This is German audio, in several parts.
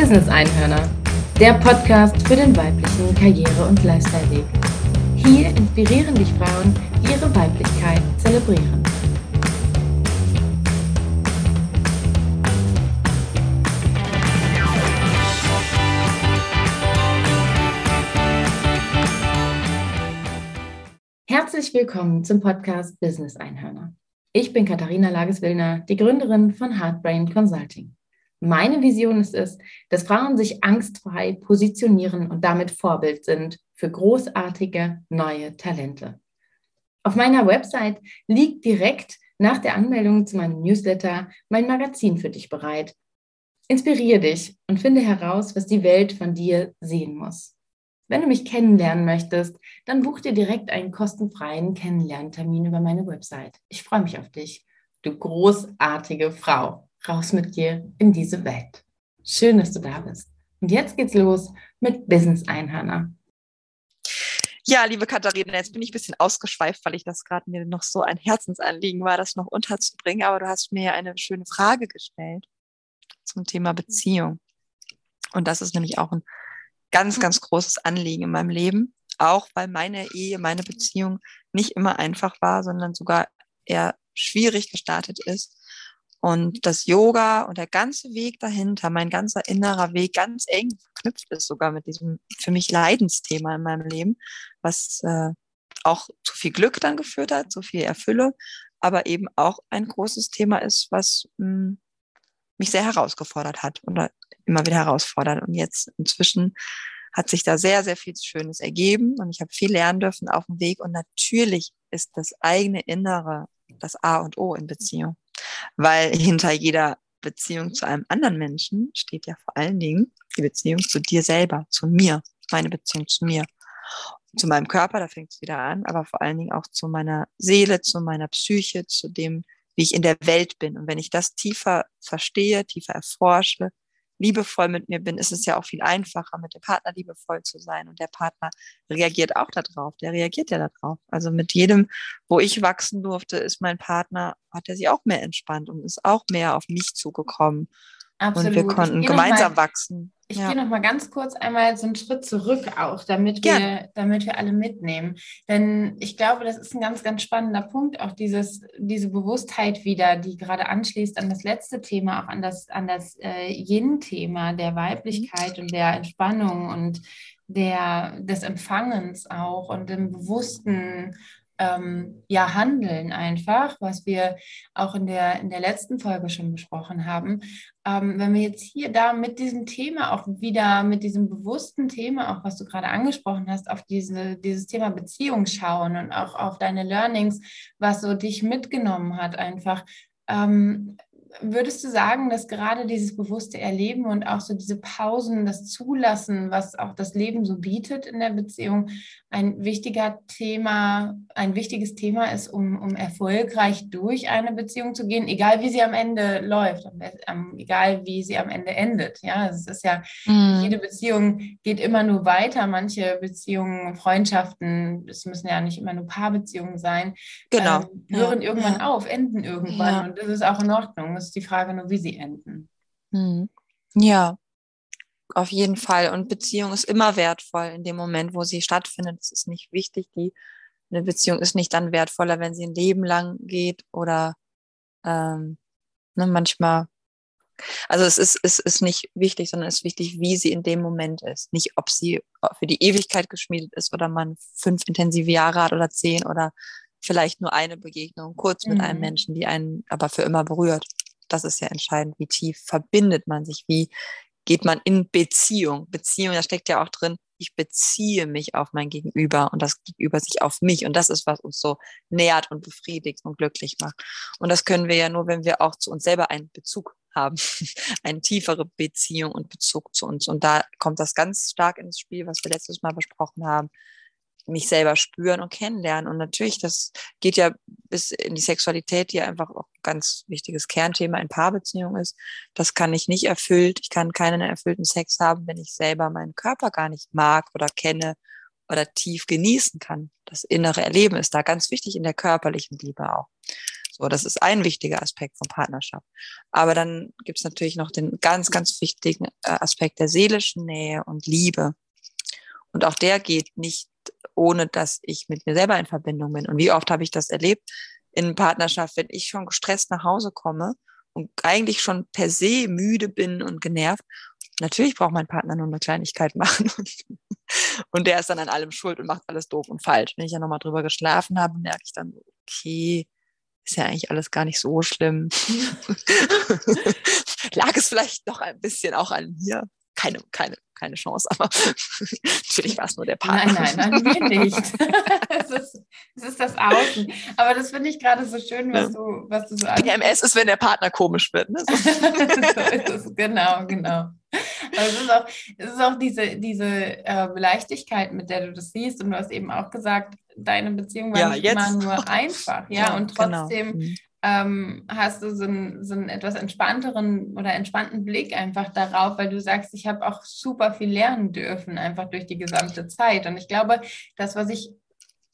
Business Einhörner, der Podcast für den weiblichen Karriere- und Lifestyle-Weg. Hier inspirieren dich Frauen, die ihre Weiblichkeit zelebrieren. Herzlich willkommen zum Podcast Business Einhörner. Ich bin Katharina Lages-Willner, die Gründerin von Heartbrain Consulting. Meine Vision ist es, dass Frauen sich angstfrei positionieren und damit Vorbild sind für großartige neue Talente. Auf meiner Website liegt direkt nach der Anmeldung zu meinem Newsletter mein Magazin für dich bereit. Inspiriere dich und finde heraus, was die Welt von dir sehen muss. Wenn du mich kennenlernen möchtest, dann buch dir direkt einen kostenfreien Kennenlerntermin über meine Website. Ich freue mich auf dich, du großartige Frau raus mit dir in diese Welt. Schön, dass du da bist. Und jetzt geht's los mit Business Einhörner. Ja, liebe Katharina, jetzt bin ich ein bisschen ausgeschweift, weil ich das gerade mir noch so ein Herzensanliegen war, das noch unterzubringen. Aber du hast mir ja eine schöne Frage gestellt zum Thema Beziehung. Und das ist nämlich auch ein ganz, ganz großes Anliegen in meinem Leben. Auch weil meine Ehe, meine Beziehung nicht immer einfach war, sondern sogar eher schwierig gestartet ist und das Yoga und der ganze Weg dahinter, mein ganzer innerer Weg ganz eng verknüpft ist sogar mit diesem für mich Leidensthema in meinem Leben, was äh, auch zu viel Glück dann geführt hat, zu viel Erfüllung, aber eben auch ein großes Thema ist, was mh, hm, mich sehr herausgefordert hat oder immer wieder herausfordert. Und jetzt inzwischen hat sich da sehr, sehr viel Schönes ergeben und ich habe viel lernen dürfen auf dem Weg. Und natürlich ist das eigene Innere das A und O in Beziehung weil hinter jeder Beziehung zu einem anderen Menschen steht ja vor allen Dingen die Beziehung zu dir selber, zu mir, meine Beziehung zu mir, zu meinem Körper, da fängt es wieder an, aber vor allen Dingen auch zu meiner Seele, zu meiner Psyche, zu dem, wie ich in der Welt bin. Und wenn ich das tiefer verstehe, tiefer erforsche, liebevoll mit mir bin, ist es ja auch viel einfacher, mit dem Partner liebevoll zu sein. Und der Partner reagiert auch darauf. Der reagiert ja darauf. Also mit jedem, wo ich wachsen durfte, ist mein Partner, hat er sich auch mehr entspannt und ist auch mehr auf mich zugekommen. Absolut. Und wir konnten gemeinsam mal, wachsen. Ich ja. gehe noch mal ganz kurz einmal so einen Schritt zurück auch, damit wir, damit wir alle mitnehmen. Denn ich glaube, das ist ein ganz, ganz spannender Punkt, auch dieses, diese Bewusstheit wieder, die gerade anschließt an das letzte Thema, auch an das, an das äh, Yin-Thema der Weiblichkeit mhm. und der Entspannung und der, des Empfangens auch und dem bewussten ähm, ja, Handeln einfach, was wir auch in der, in der letzten Folge schon besprochen haben. Ähm, wenn wir jetzt hier da mit diesem Thema auch wieder, mit diesem bewussten Thema, auch was du gerade angesprochen hast, auf diese, dieses Thema Beziehung schauen und auch auf deine Learnings, was so dich mitgenommen hat, einfach. Ähm, würdest du sagen, dass gerade dieses bewusste Erleben und auch so diese Pausen, das Zulassen, was auch das Leben so bietet in der Beziehung, ein wichtiger Thema, ein wichtiges Thema ist, um, um erfolgreich durch eine Beziehung zu gehen, egal wie sie am Ende läuft, egal wie sie am Ende endet. Ja, es ist ja, mhm. jede Beziehung geht immer nur weiter. Manche Beziehungen, Freundschaften, es müssen ja nicht immer nur Paarbeziehungen sein, genau. Ähm, hören ja. irgendwann auf, enden irgendwann. Ja. Und das ist auch in Ordnung. Es ist die Frage nur, wie sie enden. Mhm. Ja, auf jeden Fall. Und Beziehung ist immer wertvoll in dem Moment, wo sie stattfindet. Es ist nicht wichtig. Die, eine Beziehung ist nicht dann wertvoller, wenn sie ein Leben lang geht oder ähm, ne, manchmal. Also es ist, es ist nicht wichtig, sondern es ist wichtig, wie sie in dem Moment ist. Nicht, ob sie für die Ewigkeit geschmiedet ist oder man fünf intensive Jahre hat oder zehn oder vielleicht nur eine Begegnung kurz mit mhm. einem Menschen, die einen aber für immer berührt. Das ist ja entscheidend. Wie tief verbindet man sich? Wie geht man in Beziehung. Beziehung, da steckt ja auch drin, ich beziehe mich auf mein Gegenüber und das Gegenüber sich auf mich. Und das ist, was uns so nährt und befriedigt und glücklich macht. Und das können wir ja nur, wenn wir auch zu uns selber einen Bezug haben, eine tiefere Beziehung und Bezug zu uns. Und da kommt das ganz stark ins Spiel, was wir letztes Mal besprochen haben mich selber spüren und kennenlernen. Und natürlich, das geht ja bis in die Sexualität, die ja einfach auch ein ganz wichtiges Kernthema in Paarbeziehungen ist. Das kann ich nicht erfüllt. Ich kann keinen erfüllten Sex haben, wenn ich selber meinen Körper gar nicht mag oder kenne oder tief genießen kann. Das innere Erleben ist da ganz wichtig in der körperlichen Liebe auch. So, das ist ein wichtiger Aspekt von Partnerschaft. Aber dann gibt es natürlich noch den ganz, ganz wichtigen äh, Aspekt der seelischen Nähe und Liebe. Und auch der geht nicht, ohne dass ich mit mir selber in Verbindung bin. Und wie oft habe ich das erlebt in Partnerschaft, wenn ich schon gestresst nach Hause komme und eigentlich schon per se müde bin und genervt. Natürlich braucht mein Partner nur eine Kleinigkeit machen. und der ist dann an allem schuld und macht alles doof und falsch. Wenn ich ja nochmal drüber geschlafen habe, merke ich dann, okay, ist ja eigentlich alles gar nicht so schlimm. Lag es vielleicht noch ein bisschen auch an mir? Keine, keine, keine Chance, aber natürlich war es nur der Partner. Nein, nein, nein, wir nicht. es, ist, es ist das Außen. Aber das finde ich gerade so schön, was du, was du so PMS ist, wenn der Partner komisch wird. Ne? So. so ist es, genau, genau. Aber es ist auch, es ist auch diese, diese äh, Leichtigkeit, mit der du das siehst. Und du hast eben auch gesagt, deine Beziehung war ja, nicht jetzt. immer nur einfach, ja, ja und genau. trotzdem genau. Ähm, hast du so einen, so einen etwas entspannteren oder entspannten Blick einfach darauf, weil du sagst, ich habe auch super viel lernen dürfen, einfach durch die gesamte Zeit. Und ich glaube, das, was ich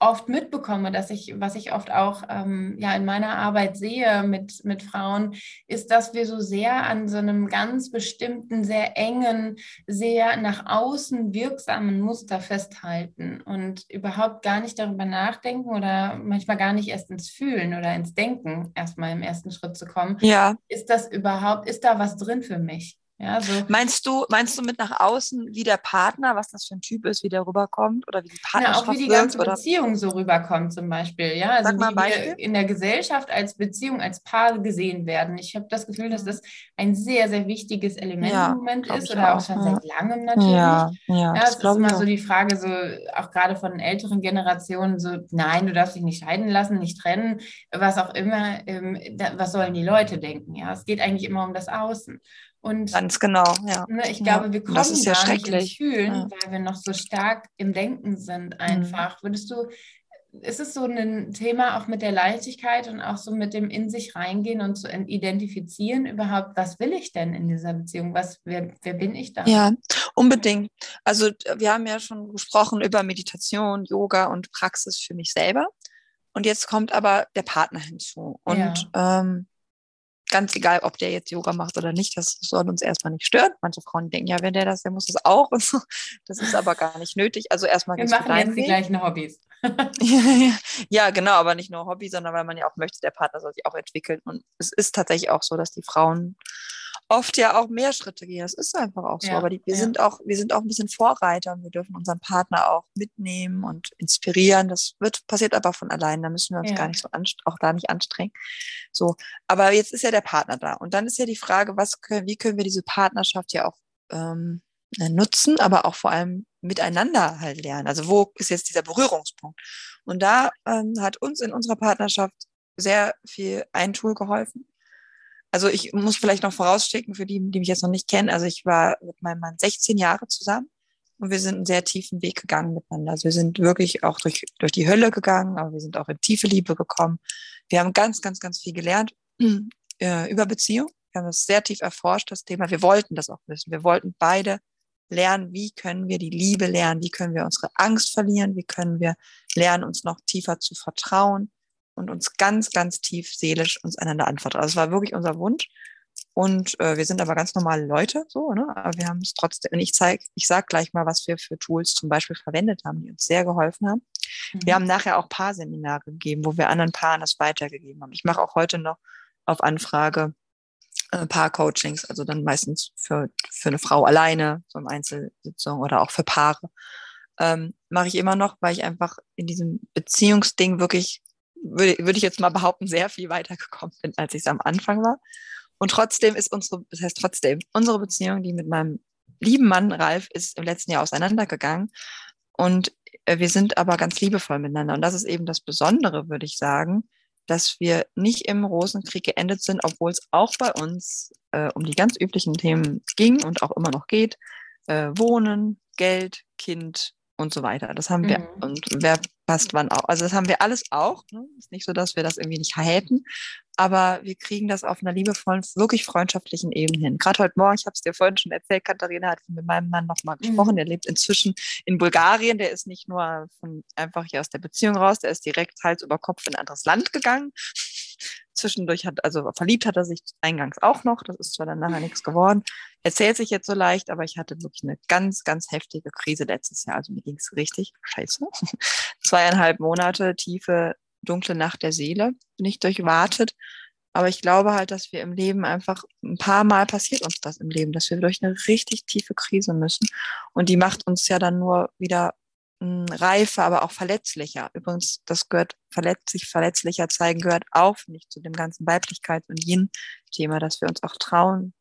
oft mitbekomme, dass ich, was ich oft auch ähm, ja in meiner Arbeit sehe mit, mit Frauen, ist, dass wir so sehr an so einem ganz bestimmten, sehr engen, sehr nach außen wirksamen Muster festhalten und überhaupt gar nicht darüber nachdenken oder manchmal gar nicht erst ins Fühlen oder ins Denken erstmal im ersten Schritt zu kommen. Ja. Ist das überhaupt, ist da was drin für mich? Ja, so. Meinst du, meinst du mit nach außen, wie der Partner, was das für ein Typ ist, wie der rüberkommt oder wie die Partnerschaft ja, auch wie die ganze wird, Beziehung so rüberkommt zum Beispiel. Ja, also Sag mal wie wir in der Gesellschaft als Beziehung, als Paar gesehen werden. Ich habe das Gefühl, dass mhm. das ein sehr, sehr wichtiges Element ja, im Moment ist oder auch, schon ja. seit langem natürlich. Ja, ja, ja das, das ist immer so die Frage, so auch gerade von älteren Generationen, so nein, du darfst dich nicht scheiden lassen, nicht trennen, was auch immer, ähm, da, was sollen die Leute denken? Ja, es geht eigentlich immer um das Außen. Und Ganz genau, ja. Ne, ich glaube, wir kommen das ist ja ins Fühlen, ja. weil wir noch so stark im Denken sind einfach. Mhm. Würdest du, ist es so ein Thema auch mit der Leichtigkeit und auch so mit dem in sich reingehen und zu identifizieren überhaupt, was will ich denn in dieser Beziehung? Was, wer, wer bin ich da? Ja, unbedingt. Also wir haben ja schon gesprochen über Meditation, Yoga und Praxis für mich selber. Und jetzt kommt aber der Partner hinzu. Und ja. ähm, ganz egal, ob der jetzt Yoga macht oder nicht, das soll uns erstmal nicht stören. Manche Frauen denken, ja, wenn der das, der muss das auch. Das ist aber gar nicht nötig. Also erstmal Wir machen jetzt die gleichen Hobbys. ja, genau, aber nicht nur Hobby, sondern weil man ja auch möchte, der Partner soll sich auch entwickeln. Und es ist tatsächlich auch so, dass die Frauen oft ja auch mehr Schritte gehen. Das ist einfach auch so. Ja, aber die, wir ja. sind auch, wir sind auch ein bisschen Vorreiter und wir dürfen unseren Partner auch mitnehmen und inspirieren. Das wird, passiert aber von allein. Da müssen wir uns ja. gar nicht so auch da nicht anstrengen. So. Aber jetzt ist ja der Partner da. Und dann ist ja die Frage, was können, wie können wir diese Partnerschaft ja auch ähm, nutzen, aber auch vor allem miteinander halt lernen. Also wo ist jetzt dieser Berührungspunkt? Und da ähm, hat uns in unserer Partnerschaft sehr viel ein Tool geholfen also ich muss vielleicht noch vorausschicken für die, die mich jetzt noch nicht kennen. Also ich war mit meinem Mann 16 Jahre zusammen und wir sind einen sehr tiefen Weg gegangen miteinander. Also wir sind wirklich auch durch, durch die Hölle gegangen, aber wir sind auch in tiefe Liebe gekommen. Wir haben ganz, ganz, ganz viel gelernt äh, über Beziehung. Wir haben es sehr tief erforscht, das Thema. Wir wollten das auch wissen. Wir wollten beide lernen, wie können wir die Liebe lernen, wie können wir unsere Angst verlieren, wie können wir lernen, uns noch tiefer zu vertrauen, und uns ganz, ganz tief seelisch uns einander anvertraut. Also es war wirklich unser Wunsch. Und äh, wir sind aber ganz normale Leute, so, ne? Aber wir haben es trotzdem, und ich zeig, ich sag gleich mal, was wir für Tools zum Beispiel verwendet haben, die uns sehr geholfen haben. Mhm. Wir haben nachher auch Paarseminare gegeben, wo wir anderen Paaren das weitergegeben haben. Ich mache auch heute noch auf Anfrage äh, Paar-Coachings, also dann meistens für, für eine Frau alleine, so eine Einzelsitzung oder auch für Paare. Ähm, mache ich immer noch, weil ich einfach in diesem Beziehungsding wirklich würde, würde ich jetzt mal behaupten, sehr viel weitergekommen bin, als ich es am Anfang war. Und trotzdem ist unsere, das heißt trotzdem, unsere Beziehung, die mit meinem lieben Mann Ralf ist im letzten Jahr auseinandergegangen. Und äh, wir sind aber ganz liebevoll miteinander. Und das ist eben das Besondere, würde ich sagen, dass wir nicht im Rosenkrieg geendet sind, obwohl es auch bei uns äh, um die ganz üblichen Themen ging und auch immer noch geht. Äh, Wohnen, Geld, Kind, und so weiter. Das haben wir, mhm. und wer passt wann auch. Also das haben wir alles auch. Ne? Ist nicht so, dass wir das irgendwie nicht hätten, aber wir kriegen das auf einer liebevollen, wirklich freundschaftlichen Ebene hin. Gerade heute Morgen, ich habe es dir vorhin schon erzählt, Katharina hat mit meinem Mann nochmal gesprochen. Mhm. Der lebt inzwischen in Bulgarien. Der ist nicht nur von, einfach hier aus der Beziehung raus, der ist direkt Hals über Kopf in ein anderes Land gegangen. Zwischendurch hat, also verliebt hat er sich eingangs auch noch. Das ist zwar dann nachher nichts geworden. Erzählt sich jetzt so leicht, aber ich hatte wirklich eine ganz, ganz heftige Krise letztes Jahr. Also mir ging es richtig scheiße. Zweieinhalb Monate tiefe, dunkle Nacht der Seele bin ich durchwartet. Aber ich glaube halt, dass wir im Leben einfach ein paar Mal passiert uns das im Leben, dass wir durch eine richtig tiefe Krise müssen. Und die macht uns ja dann nur wieder reifer, aber auch verletzlicher. Übrigens, das gehört verletzlich, verletzlicher zeigen gehört auch nicht zu dem ganzen Weiblichkeits- und Yin-Thema, dass wir uns auch trauen.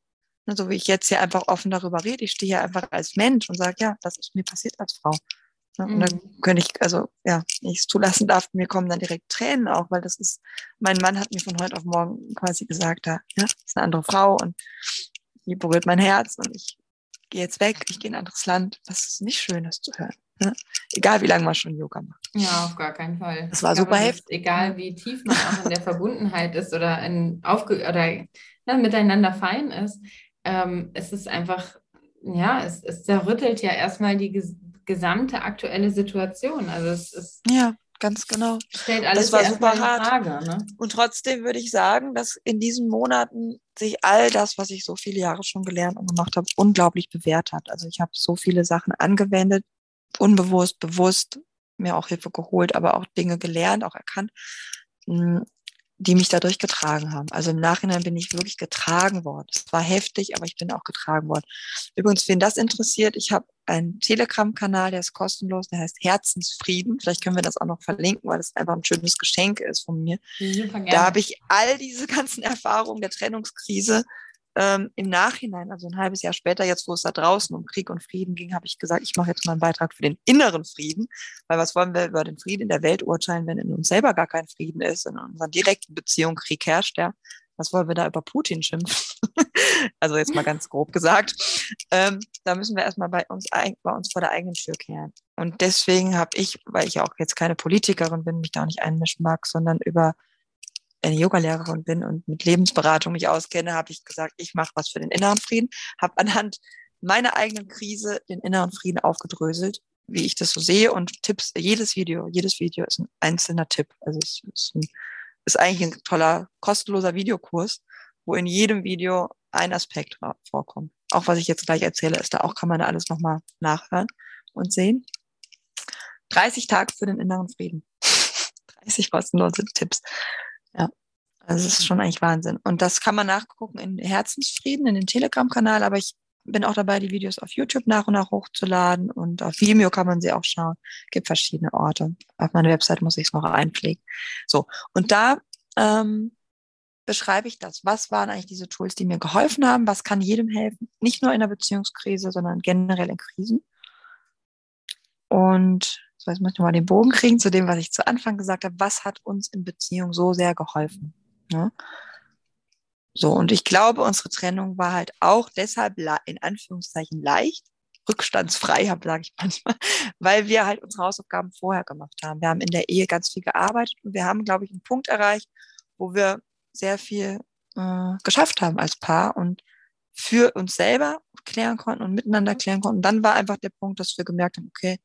Ne, so wie ich jetzt hier einfach offen darüber rede. Ich stehe hier einfach als Mensch und sage, ja, das ist mir passiert als Frau. Ne? Und dann mhm. könnte ich, also ja, ich es zulassen darf, mir kommen dann direkt Tränen auch, weil das ist, mein Mann hat mir von heute auf morgen quasi gesagt, da, ja, das ist eine andere Frau und die berührt mein Herz und ich gehe jetzt weg, ich gehe in ein anderes Land. Das ist nicht schön, das zu hören. Ne? Egal wie lange man schon Yoga macht. Ja, auf gar keinen Fall. Das war super heftig. Egal wie tief man auch in der Verbundenheit ist oder, in aufge oder ne, miteinander fein ist, ähm, es ist einfach, ja, es, es zerrüttelt ja erstmal die gesamte aktuelle Situation. Also es ist ja ganz genau. Stellt alles das war super hart. Frage, ne? Und trotzdem würde ich sagen, dass in diesen Monaten sich all das, was ich so viele Jahre schon gelernt und gemacht habe, unglaublich bewährt hat. Also ich habe so viele Sachen angewendet, unbewusst, bewusst, mir auch Hilfe geholt, aber auch Dinge gelernt, auch erkannt, hm, die mich dadurch getragen haben. Also im Nachhinein bin ich wirklich getragen worden. Es war heftig, aber ich bin auch getragen worden. Übrigens, wen das interessiert, ich habe einen Telegram-Kanal, der ist kostenlos, der heißt Herzensfrieden. Vielleicht können wir das auch noch verlinken, weil es einfach ein schönes Geschenk ist von mir. Da habe ich all diese ganzen Erfahrungen der Trennungskrise ähm, im Nachhinein, also ein halbes Jahr später, jetzt wo es da draußen um Krieg und Frieden ging, habe ich gesagt, ich mache jetzt mal einen Beitrag für den inneren Frieden, weil was wollen wir über den Frieden in der Welt urteilen, wenn in uns selber gar kein Frieden ist, in unseren direkten Beziehungen Krieg herrscht, ja. Was wollen wir da über Putin schimpfen? also jetzt mal ganz grob gesagt. Ähm, da müssen wir erstmal bei uns, bei uns vor der eigenen Tür kehren. Und deswegen habe ich, weil ich auch jetzt keine Politikerin bin, mich da auch nicht einmischen mag, sondern über eine Yogalehrerin bin und mit Lebensberatung mich auskenne, habe ich gesagt, ich mache was für den inneren Frieden, habe anhand meiner eigenen Krise den inneren Frieden aufgedröselt, wie ich das so sehe und Tipps, jedes Video, jedes Video ist ein einzelner Tipp. Also es ist, ein, ist eigentlich ein toller, kostenloser Videokurs, wo in jedem Video ein Aspekt vorkommt. Auch was ich jetzt gleich erzähle, ist da auch, kann man da alles nochmal nachhören und sehen. 30 Tage für den inneren Frieden. 30 kostenlose Tipps. Ja, also es ist schon eigentlich Wahnsinn. Und das kann man nachgucken in Herzensfrieden, in den Telegram-Kanal, aber ich bin auch dabei, die Videos auf YouTube nach und nach hochzuladen und auf Vimeo kann man sie auch schauen. Gibt verschiedene Orte. Auf meiner Website muss ich es noch einpflegen. So, und da ähm, beschreibe ich das. Was waren eigentlich diese Tools, die mir geholfen haben? Was kann jedem helfen? Nicht nur in der Beziehungskrise, sondern generell in Krisen. Und so, jetzt muss ich mal den Bogen kriegen zu dem, was ich zu Anfang gesagt habe. Was hat uns in Beziehung so sehr geholfen? Ne? So, und ich glaube, unsere Trennung war halt auch deshalb in Anführungszeichen leicht, rückstandsfrei, sage ich manchmal, weil wir halt unsere Hausaufgaben vorher gemacht haben. Wir haben in der Ehe ganz viel gearbeitet und wir haben, glaube ich, einen Punkt erreicht, wo wir sehr viel äh, geschafft haben als Paar und für uns selber klären konnten und miteinander klären konnten. Und dann war einfach der Punkt, dass wir gemerkt haben, okay,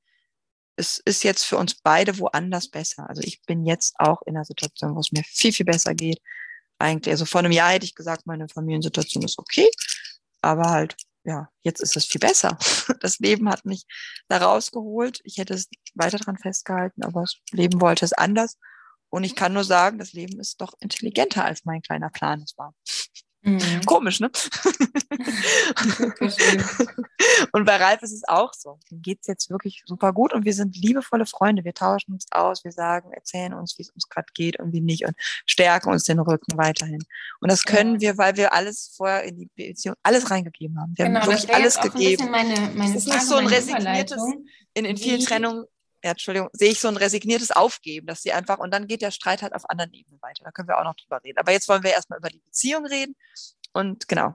es ist jetzt für uns beide woanders besser. Also ich bin jetzt auch in einer Situation, wo es mir viel, viel besser geht. Eigentlich, also vor einem Jahr hätte ich gesagt, meine Familiensituation ist okay, aber halt, ja, jetzt ist es viel besser. Das Leben hat mich da rausgeholt. Ich hätte es weiter dran festgehalten, aber das Leben wollte es anders. Und ich kann nur sagen, das Leben ist doch intelligenter, als mein kleiner Plan es war. Mhm. Komisch, ne? und bei Ralf ist es auch so. Ihm geht es jetzt wirklich super gut und wir sind liebevolle Freunde. Wir tauschen uns aus, wir sagen, erzählen uns, wie es uns gerade geht und wie nicht und stärken uns den Rücken weiterhin. Und das können ja. wir, weil wir alles vorher in die Beziehung, alles reingegeben haben. Wir genau, haben wirklich alles gegeben. Meine, meine es ist Frage, nicht so ein resigniertes, in, in vielen Trennungen ja, Entschuldigung, sehe ich so ein resigniertes Aufgeben, dass sie einfach, und dann geht der Streit halt auf anderen Ebenen weiter. Da können wir auch noch drüber reden. Aber jetzt wollen wir erstmal über die Beziehung reden. Und genau.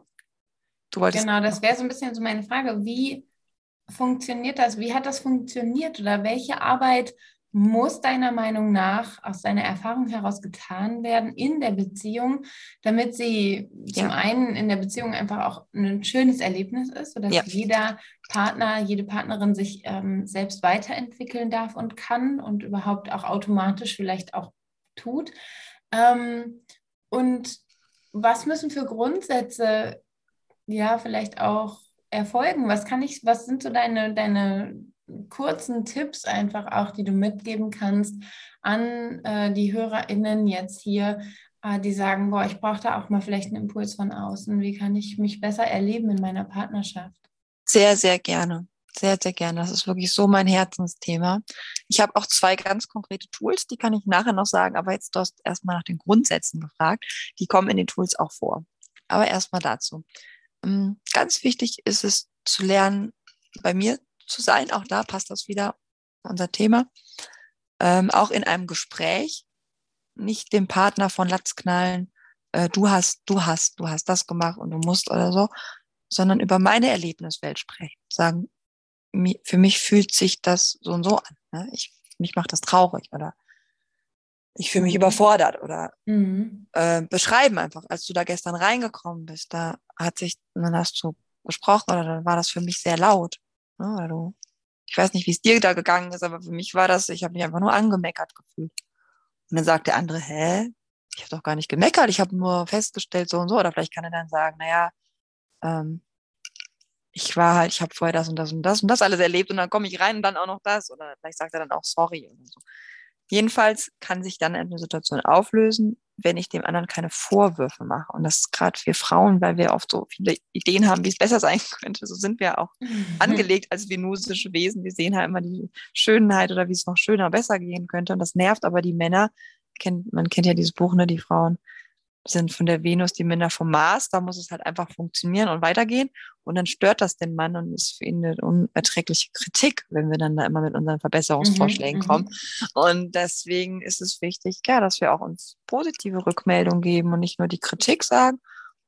Du wolltest. Genau, das wäre so ein bisschen so meine Frage. Wie funktioniert das? Wie hat das funktioniert? Oder welche Arbeit muss deiner Meinung nach aus deiner Erfahrung heraus getan werden in der Beziehung, damit sie ja. zum einen in der Beziehung einfach auch ein schönes Erlebnis ist, sodass ja. jeder Partner, jede Partnerin sich ähm, selbst weiterentwickeln darf und kann und überhaupt auch automatisch vielleicht auch tut. Ähm, und was müssen für Grundsätze ja vielleicht auch erfolgen? Was kann ich, was sind so deine, deine kurzen Tipps einfach auch, die du mitgeben kannst an äh, die HörerInnen jetzt hier, äh, die sagen, boah, ich brauche da auch mal vielleicht einen Impuls von außen. Wie kann ich mich besser erleben in meiner Partnerschaft? Sehr, sehr gerne. Sehr, sehr gerne. Das ist wirklich so mein Herzensthema. Ich habe auch zwei ganz konkrete Tools, die kann ich nachher noch sagen, aber jetzt du hast erstmal nach den Grundsätzen gefragt. Die kommen in den Tools auch vor. Aber erstmal dazu. Ähm, ganz wichtig ist es zu lernen, bei mir zu sein. Auch da passt das wieder unser Thema. Ähm, auch in einem Gespräch nicht dem Partner von Latz knallen, äh, du hast, du hast, du hast das gemacht und du musst oder so, sondern über meine Erlebniswelt sprechen. Sagen, für mich fühlt sich das so und so an. Ne? Ich, mich macht das traurig oder ich fühle mich mhm. überfordert oder mhm. äh, beschreiben einfach, als du da gestern reingekommen bist, da hat sich, dann hast du gesprochen oder dann war das für mich sehr laut. Ne? Oder ich weiß nicht, wie es dir da gegangen ist, aber für mich war das, ich habe mich einfach nur angemeckert gefühlt. Und dann sagt der andere, hä? Ich habe doch gar nicht gemeckert, ich habe nur festgestellt, so und so. Oder vielleicht kann er dann sagen, naja, ähm, ich war halt, ich habe vorher das und das und das und das alles erlebt und dann komme ich rein und dann auch noch das. Oder vielleicht sagt er dann auch sorry oder so. Jedenfalls kann sich dann eine Situation auflösen, wenn ich dem anderen keine Vorwürfe mache. Und das ist gerade für Frauen, weil wir oft so viele Ideen haben, wie es besser sein könnte. So sind wir auch mhm. angelegt als venusische Wesen. Wir sehen halt immer die Schönheit oder wie es noch schöner, besser gehen könnte. Und das nervt aber die Männer. man kennt ja dieses Buch, ne, die Frauen sind von der Venus, die Männer vom Mars. Da muss es halt einfach funktionieren und weitergehen. Und dann stört das den Mann und ist für ihn eine unerträgliche Kritik, wenn wir dann da immer mit unseren Verbesserungsvorschlägen mhm, kommen. Und deswegen ist es wichtig, ja, dass wir auch uns positive Rückmeldungen geben und nicht nur die Kritik sagen.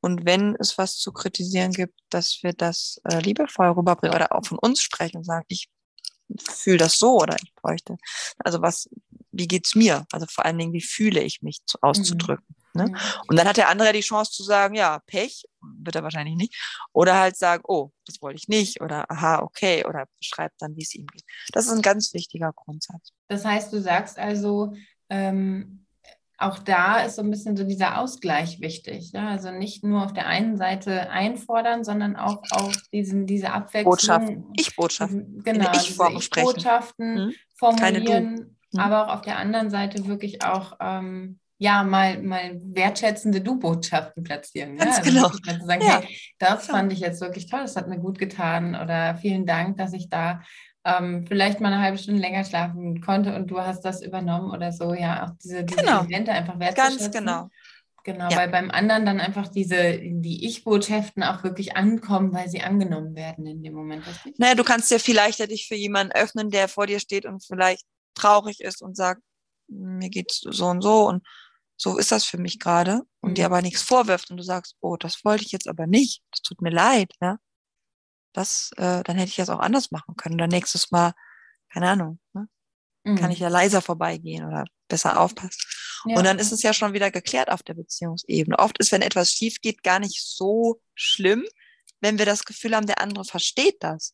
Und wenn es was zu kritisieren gibt, dass wir das äh, liebevoll rüberbringen oder auch von uns sprechen und sagen, ich fühle das so oder ich bräuchte. Also was, wie geht's mir? Also vor allen Dingen, wie fühle ich mich zu, auszudrücken? Mhm. Ne? Mhm. Und dann hat der andere die Chance zu sagen, ja, Pech, wird er wahrscheinlich nicht. Oder halt sagen, oh, das wollte ich nicht. Oder aha, okay. Oder beschreibt dann, wie es ihm geht. Das ist ein ganz wichtiger Grundsatz. Das heißt, du sagst also, ähm, auch da ist so ein bisschen so dieser Ausgleich wichtig. Ja? Also nicht nur auf der einen Seite einfordern, sondern auch auf diesen, diese Abwechslung. Botschaften. Ich-Botschaften. Genau, ich Botschaften hm? formulieren, hm? aber auch auf der anderen Seite wirklich auch ähm, ja, mal, mal wertschätzende Du-Botschaften platzieren. Ganz ne? also genau. Zu sagen, ja. hey, das fand ich jetzt wirklich toll, das hat mir gut getan oder vielen Dank, dass ich da ähm, vielleicht mal eine halbe Stunde länger schlafen konnte und du hast das übernommen oder so. Ja, auch diese, diese genau. Momente einfach wertschätzen. Ganz genau. Genau, ja. weil beim anderen dann einfach diese, die Ich-Botschaften auch wirklich ankommen, weil sie angenommen werden in dem Moment. Richtig? Naja, du kannst ja vielleicht dich für jemanden öffnen, der vor dir steht und vielleicht traurig ist und sagt, mir geht's so und so und so ist das für mich gerade und mhm. dir aber nichts vorwirft und du sagst, oh, das wollte ich jetzt aber nicht, das tut mir leid, ja, das, äh, dann hätte ich das auch anders machen können. Dann nächstes Mal, keine Ahnung, ne? mhm. kann ich ja leiser vorbeigehen oder besser aufpassen. Ja. Und dann ist es ja schon wieder geklärt auf der Beziehungsebene. Oft ist, wenn etwas schief geht, gar nicht so schlimm, wenn wir das Gefühl haben, der andere versteht das.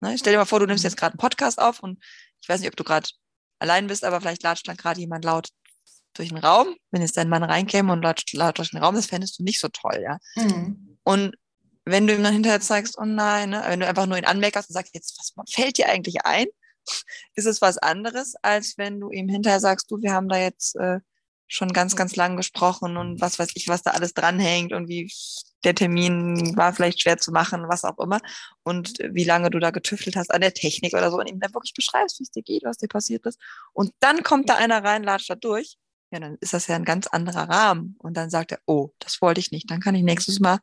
Ne? Stell dir mal vor, du nimmst mhm. jetzt gerade einen Podcast auf und ich weiß nicht, ob du gerade allein bist, aber vielleicht latscht dann gerade jemand laut durch den Raum, wenn jetzt dein Mann reinkäme und laut, laut durch den Raum, das fändest du nicht so toll, ja. Mhm. Und wenn du ihm dann hinterher zeigst, oh nein, ne, wenn du einfach nur ihn anmeckerst und sagst, jetzt, was fällt dir eigentlich ein? ist es was anderes, als wenn du ihm hinterher sagst, du, wir haben da jetzt äh, schon ganz, ganz lang gesprochen und was weiß ich, was da alles dranhängt und wie der Termin war vielleicht schwer zu machen, was auch immer. Und wie lange du da getüftelt hast an der Technik oder so und ihm dann wirklich beschreibst, wie es dir geht, was dir passiert ist. Und dann kommt da einer rein, latscht da durch ja, dann ist das ja ein ganz anderer Rahmen. Und dann sagt er, oh, das wollte ich nicht. Dann kann ich nächstes Mal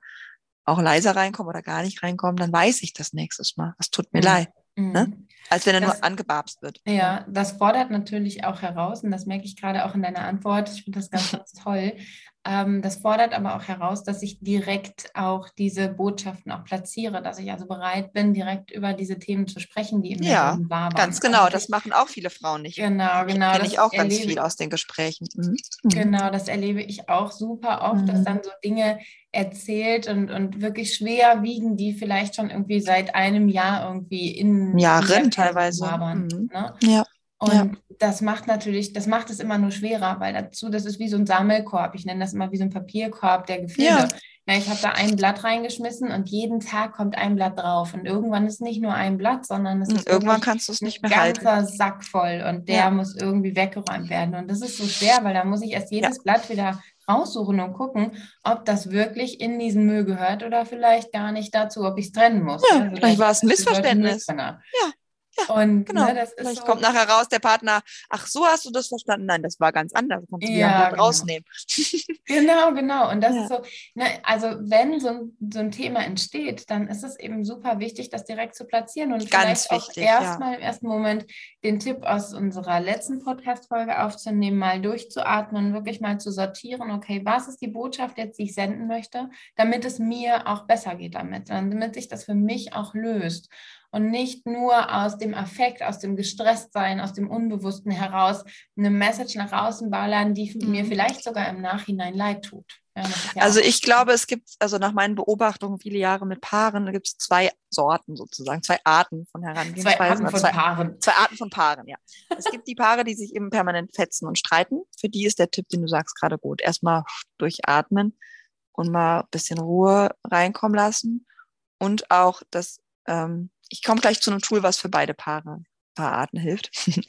auch leiser reinkommen oder gar nicht reinkommen. Dann weiß ich das nächstes Mal. Das tut mir mhm. leid. Mhm. Ne? Als wenn er das, nur angebabst wird. Ja, das fordert natürlich auch heraus, und das merke ich gerade auch in deiner Antwort. Ich finde das ganz, ganz toll. Ähm, das fordert aber auch heraus, dass ich direkt auch diese Botschaften auch platziere, dass ich also bereit bin, direkt über diese Themen zu sprechen, die im ja, Leben waren. Ganz genau, also das machen auch viele Frauen nicht. Genau, genau. Kenne ich auch ganz viel aus den Gesprächen. Mhm. mhm. Genau, das erlebe ich auch super oft, mhm. dass dann so Dinge erzählt und, und wirklich schwer wiegen, die vielleicht schon irgendwie seit einem Jahr irgendwie in Jahren teilweise. Wabern, mhm. ne? Ja. Und ja. das macht natürlich, das macht es immer nur schwerer, weil dazu, das ist wie so ein Sammelkorb. Ich nenne das immer wie so ein Papierkorb der Gefühle. Ja. Ja, ich habe da ein Blatt reingeschmissen und jeden Tag kommt ein Blatt drauf. Und irgendwann ist nicht nur ein Blatt, sondern es ist irgendwann kannst du es nicht mehr ein ganzer halten. Sack voll und der muss irgendwie weggeräumt werden. Und das ist so schwer, weil da muss ich erst jedes. Blatt wieder raussuchen und gucken, ob das wirklich in diesen Müll gehört oder vielleicht gar nicht dazu, ob ich es trennen muss. Ja, also vielleicht war es ein Missverständnis. Ja, ja, und genau. Ne, das Vielleicht so kommt nachher raus der Partner, ach so hast du das verstanden? Nein, das war ganz anders. Kannst du ja, genau. rausnehmen. genau, genau. Und das ja. ist so, ne, also wenn so ein, so ein Thema entsteht, dann ist es eben super wichtig, das direkt zu platzieren und ganz vielleicht wichtig, auch erstmal ja. im ersten Moment den Tipp aus unserer letzten Podcast-Folge aufzunehmen, mal durchzuatmen, wirklich mal zu sortieren, okay, was ist die Botschaft jetzt, die ich senden möchte, damit es mir auch besser geht damit, damit sich das für mich auch löst und nicht nur aus dem Affekt, aus dem Gestresstsein, aus dem Unbewussten heraus eine Message nach außen ballern, die mhm. mir vielleicht sogar im Nachhinein leid tut. Ja, ja also ich glaube, es gibt, also nach meinen Beobachtungen viele Jahre mit Paaren, da gibt es zwei Sorten sozusagen, zwei Arten von Herangehensweisen. Zwei Arten von zwei, Paaren. Zwei Arten von Paaren, ja. es gibt die Paare, die sich eben permanent fetzen und streiten. Für die ist der Tipp, den du sagst, gerade gut. Erstmal durchatmen und mal ein bisschen Ruhe reinkommen lassen. Und auch das ähm, ich komme gleich zu einem Tool, was für beide Paare, Paararten hilft,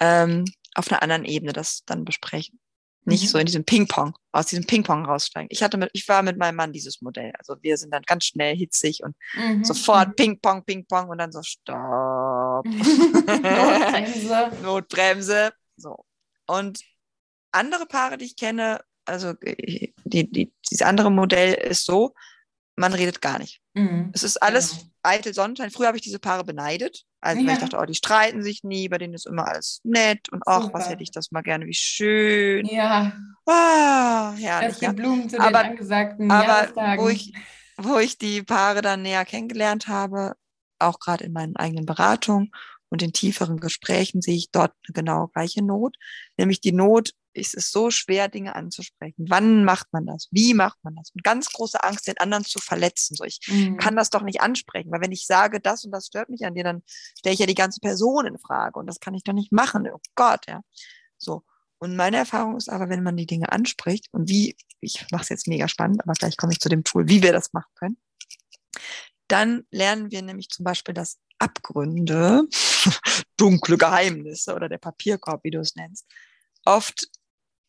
ähm, auf einer anderen Ebene das dann besprechen. Nicht mhm. so in diesem Ping-Pong, aus diesem Ping-Pong raussteigen. Ich hatte mit, ich war mit meinem Mann dieses Modell. Also wir sind dann ganz schnell hitzig und mhm. sofort mhm. Ping-Pong, Ping-Pong und dann so Stopp. Notbremse. Notbremse. So. Und andere Paare, die ich kenne, also die, die, dieses andere Modell ist so, man redet gar nicht. Mhm. Es ist alles genau. eitel Sonnenschein. Früher habe ich diese Paare beneidet. Also ja. ich dachte, oh, die streiten sich nie, bei denen ist immer alles nett und ach, was hätte ich das mal gerne, wie schön. Ja. Ah, herrlich. Das die Blumen zu aber, den angesagten Aber wo ich, wo ich die Paare dann näher kennengelernt habe, auch gerade in meinen eigenen Beratungen und in tieferen Gesprächen sehe ich dort eine genau gleiche Not, nämlich die Not, es ist so schwer, Dinge anzusprechen. Wann macht man das? Wie macht man das? Und ganz große Angst, den anderen zu verletzen. So, ich mhm. kann das doch nicht ansprechen, weil wenn ich sage, das und das stört mich an dir, dann stelle ich ja die ganze Person in Frage und das kann ich doch nicht machen. Oh Gott, ja. So. Und meine Erfahrung ist aber, wenn man die Dinge anspricht und wie, ich mache es jetzt mega spannend, aber gleich komme ich zu dem Tool, wie wir das machen können, dann lernen wir nämlich zum Beispiel, dass Abgründe, dunkle Geheimnisse oder der Papierkorb, wie du es nennst, oft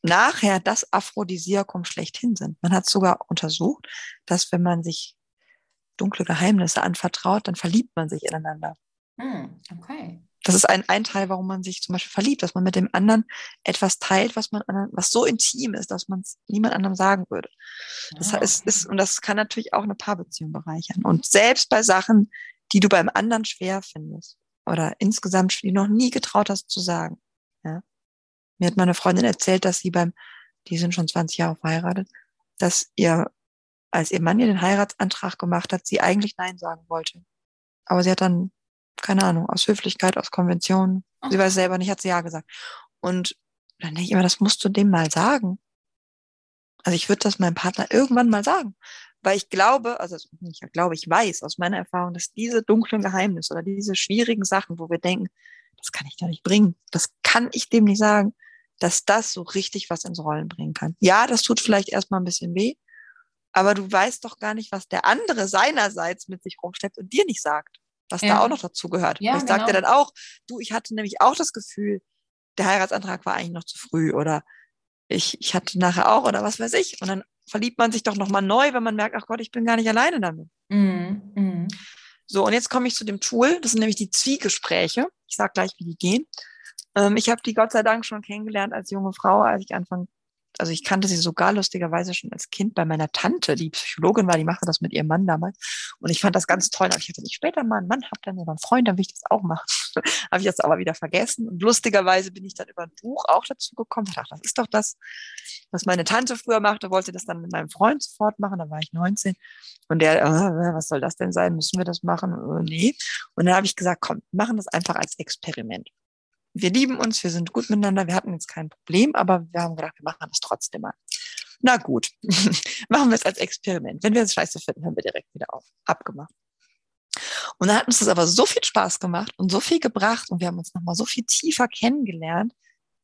nachher das Aphrodisiakum schlechthin sind. Man hat sogar untersucht, dass wenn man sich dunkle Geheimnisse anvertraut, dann verliebt man sich ineinander. Hm, okay. Das ist ein, ein Teil, warum man sich zum Beispiel verliebt, dass man mit dem anderen etwas teilt, was man was so intim ist, dass man es niemand anderem sagen würde. Das oh, ist, ist, und das kann natürlich auch eine Paarbeziehung bereichern. Und selbst bei Sachen, die du beim anderen schwer findest oder insgesamt die noch nie getraut hast zu sagen. Ja? Mir hat meine Freundin erzählt, dass sie beim, die sind schon 20 Jahre verheiratet, dass ihr, als ihr Mann ihr den Heiratsantrag gemacht hat, sie eigentlich Nein sagen wollte. Aber sie hat dann, keine Ahnung, aus Höflichkeit, aus Konvention, sie oh. weiß selber nicht, hat sie Ja gesagt. Und dann denke ich immer, das musst du dem mal sagen. Also ich würde das meinem Partner irgendwann mal sagen. Weil ich glaube, also ich glaube, ich weiß aus meiner Erfahrung, dass diese dunklen Geheimnisse oder diese schwierigen Sachen, wo wir denken, das kann ich doch nicht bringen, das kann ich dem nicht sagen, dass das so richtig was ins Rollen bringen kann. Ja, das tut vielleicht erstmal ein bisschen weh, aber du weißt doch gar nicht, was der andere seinerseits mit sich rumschleppt und dir nicht sagt, was ja. da auch noch dazu gehört. Ja, ich genau. sagte dann auch, du, ich hatte nämlich auch das Gefühl, der Heiratsantrag war eigentlich noch zu früh oder ich, ich hatte nachher auch oder was weiß ich. Und dann verliebt man sich doch nochmal neu, wenn man merkt, ach Gott, ich bin gar nicht alleine damit. Mhm. Mhm. So, und jetzt komme ich zu dem Tool, das sind nämlich die Zwiegespräche. Ich sage gleich, wie die gehen. Ähm, ich habe die Gott sei Dank schon kennengelernt als junge Frau, als ich Anfang also ich kannte sie sogar lustigerweise schon als Kind bei meiner Tante, die Psychologin war, die machte das mit ihrem Mann damals. Und ich fand das ganz toll. Aber ich hatte nicht später mal einen Mann habe, dann oder einen Freund, dann will ich das auch machen. habe ich das aber wieder vergessen. Und lustigerweise bin ich dann über ein Buch auch dazu gekommen. Ich dachte, das ist doch das, was meine Tante früher machte, wollte das dann mit meinem Freund sofort machen. Da war ich 19. Und der, äh, was soll das denn sein? Müssen wir das machen? Äh, nee. Und dann habe ich gesagt, komm, machen das einfach als Experiment wir lieben uns, wir sind gut miteinander, wir hatten jetzt kein Problem, aber wir haben gedacht, wir machen das trotzdem mal. Na gut, machen wir es als Experiment. Wenn wir es scheiße finden, hören wir direkt wieder auf. Abgemacht. Und dann hat uns das aber so viel Spaß gemacht und so viel gebracht und wir haben uns nochmal so viel tiefer kennengelernt,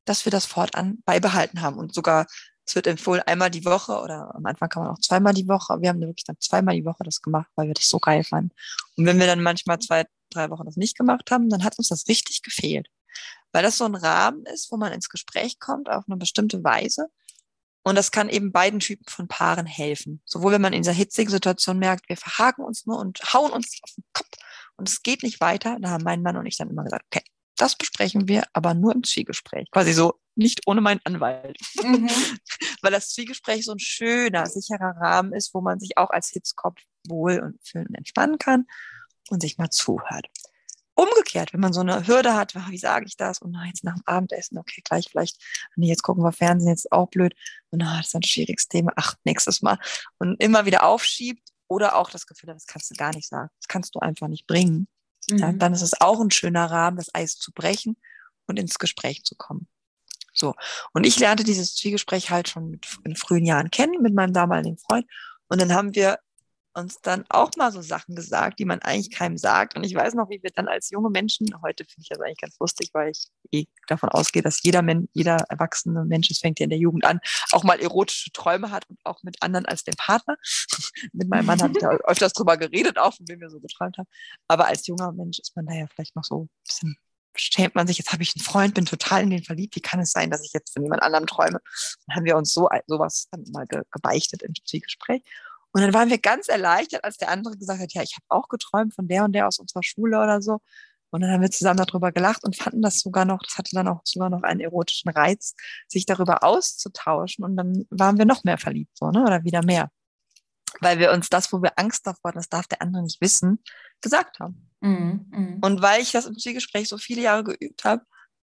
dass wir das fortan beibehalten haben und sogar es wird empfohlen einmal die Woche oder am Anfang kann man auch zweimal die Woche. Wir haben wirklich dann zweimal die Woche das gemacht, weil wir das so geil fanden. Und wenn wir dann manchmal zwei, drei Wochen das nicht gemacht haben, dann hat uns das richtig gefehlt. Weil das so ein Rahmen ist, wo man ins Gespräch kommt auf eine bestimmte Weise. Und das kann eben beiden Typen von Paaren helfen. Sowohl wenn man in dieser hitzigen Situation merkt, wir verhaken uns nur und hauen uns auf den Kopf und es geht nicht weiter, da haben mein Mann und ich dann immer gesagt, okay, das besprechen wir, aber nur im Zwiegespräch. Quasi so, nicht ohne meinen Anwalt. Mhm. Weil das Zwiegespräch so ein schöner, sicherer Rahmen ist, wo man sich auch als Hitzkopf wohl und fühlen und entspannen kann und sich mal zuhört. Umgekehrt, wenn man so eine Hürde hat, wie sage ich das? Und na, jetzt nach dem Abendessen, okay, gleich vielleicht, nee, jetzt gucken wir Fernsehen, jetzt auch blöd. Und na, das ist ein schwieriges Thema, ach, nächstes Mal. Und immer wieder aufschiebt oder auch das Gefühl das kannst du gar nicht sagen. Das kannst du einfach nicht bringen. Mhm. Ja, dann ist es auch ein schöner Rahmen, das Eis zu brechen und ins Gespräch zu kommen. So. Und ich lernte dieses Zwiegespräch halt schon in frühen Jahren kennen mit meinem damaligen Freund. Und dann haben wir uns dann auch mal so Sachen gesagt, die man eigentlich keinem sagt. Und ich weiß noch, wie wir dann als junge Menschen, heute finde ich das eigentlich ganz lustig, weil ich eh davon ausgehe, dass jeder Mensch, jeder erwachsene Mensch, es fängt ja in der Jugend an, auch mal erotische Träume hat und auch mit anderen als dem Partner. mit meinem Mann habe ich da öfters drüber geredet, auch von wem wir so geträumt haben. Aber als junger Mensch ist man da ja vielleicht noch so ein bisschen schämt man sich, jetzt habe ich einen Freund, bin total in den verliebt. Wie kann es sein, dass ich jetzt von jemand anderem träume? Dann haben wir uns so sowas dann mal gebeichtet im Zwiegespräch. Und dann waren wir ganz erleichtert, als der andere gesagt hat, ja, ich habe auch geträumt von der und der aus unserer Schule oder so. Und dann haben wir zusammen darüber gelacht und fanden das sogar noch, das hatte dann auch sogar noch einen erotischen Reiz, sich darüber auszutauschen. Und dann waren wir noch mehr verliebt, so, ne? Oder wieder mehr. Weil wir uns das, wo wir Angst davor hatten, das darf der andere nicht wissen, gesagt haben. Mhm, mh. Und weil ich das im Zielgespräch so viele Jahre geübt habe,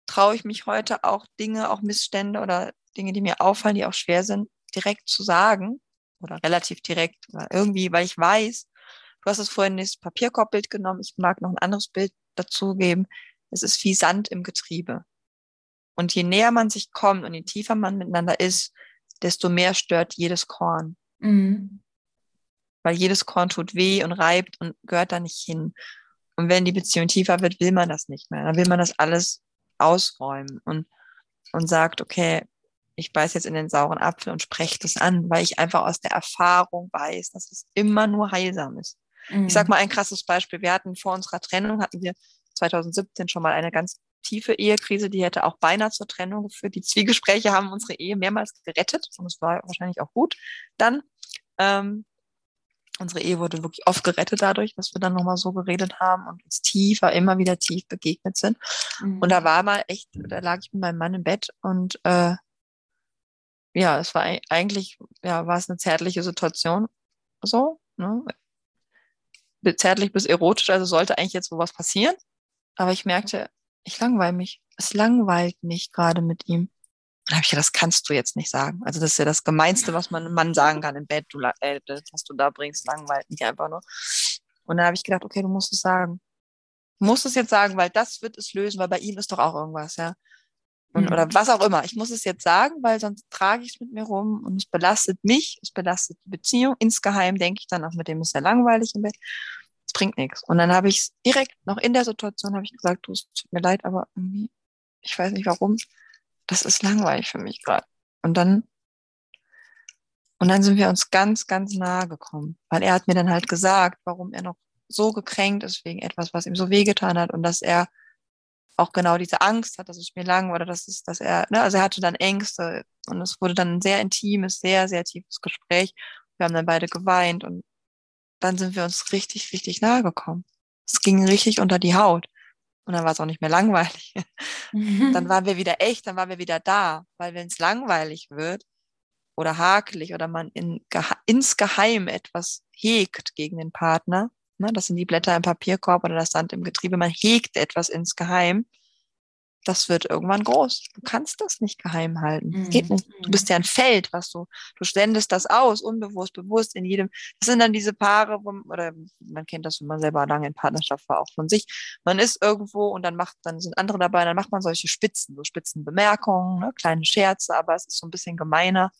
traue ich mich heute auch Dinge, auch Missstände oder Dinge, die mir auffallen, die auch schwer sind, direkt zu sagen oder relativ direkt oder irgendwie, weil ich weiß, du hast es vorhin das Papierkorbbild genommen, ich mag noch ein anderes Bild dazugeben. Es ist wie Sand im Getriebe. Und je näher man sich kommt und je tiefer man miteinander ist, desto mehr stört jedes Korn. Mhm. Weil jedes Korn tut weh und reibt und gehört da nicht hin. Und wenn die Beziehung tiefer wird, will man das nicht mehr. Dann will man das alles ausräumen und, und sagt, okay, ich beiß jetzt in den sauren Apfel und spreche das an, weil ich einfach aus der Erfahrung weiß, dass es immer nur heilsam ist. Mhm. Ich sag mhm. mal ein krasses Beispiel. Wir hatten vor unserer Trennung, hatten wir 2017 schon mal eine ganz tiefe Ehekrise, die hätte auch beinahe zur Trennung geführt. Die Zwiegespräche haben unsere Ehe mehrmals gerettet und es war wahrscheinlich auch gut. Dann, ähm, unsere Ehe wurde wirklich oft gerettet dadurch, dass wir dann nochmal so geredet haben und uns tiefer, immer wieder tief begegnet sind. Mhm. Und da war mal echt, da lag ich mit meinem Mann im Bett und äh, ja, es war eigentlich, ja, war es eine zärtliche Situation. So, ne? Zärtlich bis erotisch, also sollte eigentlich jetzt sowas passieren. Aber ich merkte, ich langweile mich. Es langweilt mich gerade mit ihm. Und da habe ich ja, das kannst du jetzt nicht sagen. Also das ist ja das Gemeinste, was man einem Mann sagen kann im Bett. Du, äh, das, was du da bringst, langweilt mich einfach nur. Und dann habe ich gedacht, okay, du musst es sagen. Du musst es jetzt sagen, weil das wird es lösen, weil bei ihm ist doch auch irgendwas, ja. Und, mhm. Oder was auch immer. Ich muss es jetzt sagen, weil sonst trage ich es mit mir rum und es belastet mich, es belastet die Beziehung. Insgeheim denke ich dann auch mit dem ist ja langweilig im Bett. Es bringt nichts. Und dann habe ich es direkt noch in der Situation habe ich gesagt, du, es tut mir leid, aber irgendwie, ich weiß nicht warum, das ist langweilig für mich gerade. Und dann und dann sind wir uns ganz, ganz nahe gekommen, weil er hat mir dann halt gesagt, warum er noch so gekränkt ist wegen etwas, was ihm so wehgetan hat und dass er auch genau diese Angst hat, dass es mir lang oder dass es, dass er, ne, also er hatte dann Ängste und es wurde dann ein sehr intimes, sehr, sehr tiefes Gespräch. Wir haben dann beide geweint und dann sind wir uns richtig, richtig nahe gekommen. Es ging richtig unter die Haut. Und dann war es auch nicht mehr langweilig. Mhm. Dann waren wir wieder echt, dann waren wir wieder da. Weil wenn es langweilig wird oder hakelig oder man in, insgeheim etwas hegt gegen den Partner, Ne? Das sind die Blätter im Papierkorb oder das Sand im Getriebe. Man hegt etwas insgeheim. Das wird irgendwann groß. Du kannst das nicht geheim halten. Mhm. Geht nicht. Du bist ja ein Feld, was du, du sendest das aus, unbewusst, bewusst in jedem. Das sind dann diese Paare, wo, oder man kennt das, wenn man selber lange in Partnerschaft war, auch von sich. Man ist irgendwo und dann macht, dann sind andere dabei, dann macht man solche Spitzen, so Spitzenbemerkungen, ne? kleine Scherze, aber es ist so ein bisschen gemeiner,